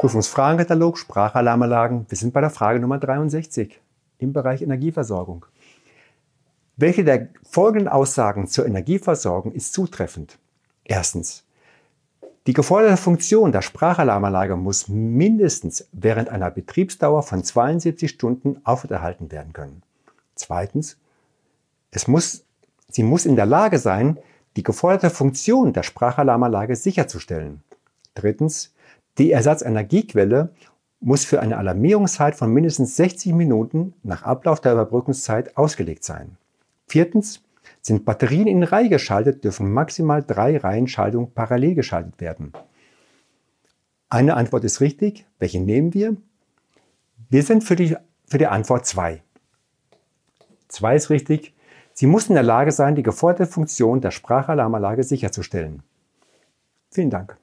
Prüfungsfragenkatalog, Sprachalarmanlagen. Wir sind bei der Frage Nummer 63 im Bereich Energieversorgung. Welche der folgenden Aussagen zur Energieversorgung ist zutreffend? Erstens. Die geforderte Funktion der Sprachalarmanlage muss mindestens während einer Betriebsdauer von 72 Stunden aufrechterhalten werden können. Zweitens. Es muss, sie muss in der Lage sein, die geforderte Funktion der Sprachalarmanlage sicherzustellen. Drittens. Die Ersatzenergiequelle muss für eine Alarmierungszeit von mindestens 60 Minuten nach Ablauf der Überbrückungszeit ausgelegt sein. Viertens, sind Batterien in Reihe geschaltet, dürfen maximal drei Reihenschaltungen parallel geschaltet werden. Eine Antwort ist richtig. Welche nehmen wir? Wir sind für die, für die Antwort 2. 2 ist richtig. Sie muss in der Lage sein, die geforderte Funktion der Sprachalarmanlage sicherzustellen. Vielen Dank.